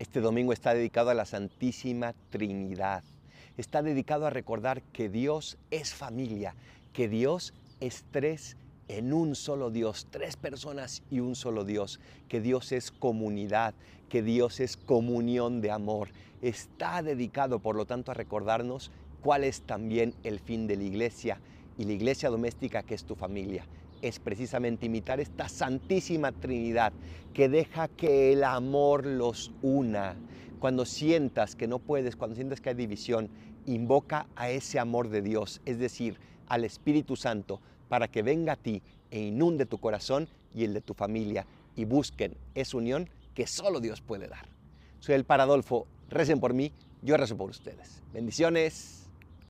Este domingo está dedicado a la Santísima Trinidad. Está dedicado a recordar que Dios es familia, que Dios es tres en un solo Dios, tres personas y un solo Dios, que Dios es comunidad, que Dios es comunión de amor. Está dedicado, por lo tanto, a recordarnos cuál es también el fin de la iglesia y la iglesia doméstica que es tu familia es precisamente imitar esta santísima Trinidad que deja que el amor los una. Cuando sientas que no puedes, cuando sientas que hay división, invoca a ese amor de Dios, es decir, al Espíritu Santo, para que venga a ti e inunde tu corazón y el de tu familia y busquen esa unión que solo Dios puede dar. Soy el Paradolfo, recen por mí, yo rezo por ustedes. Bendiciones.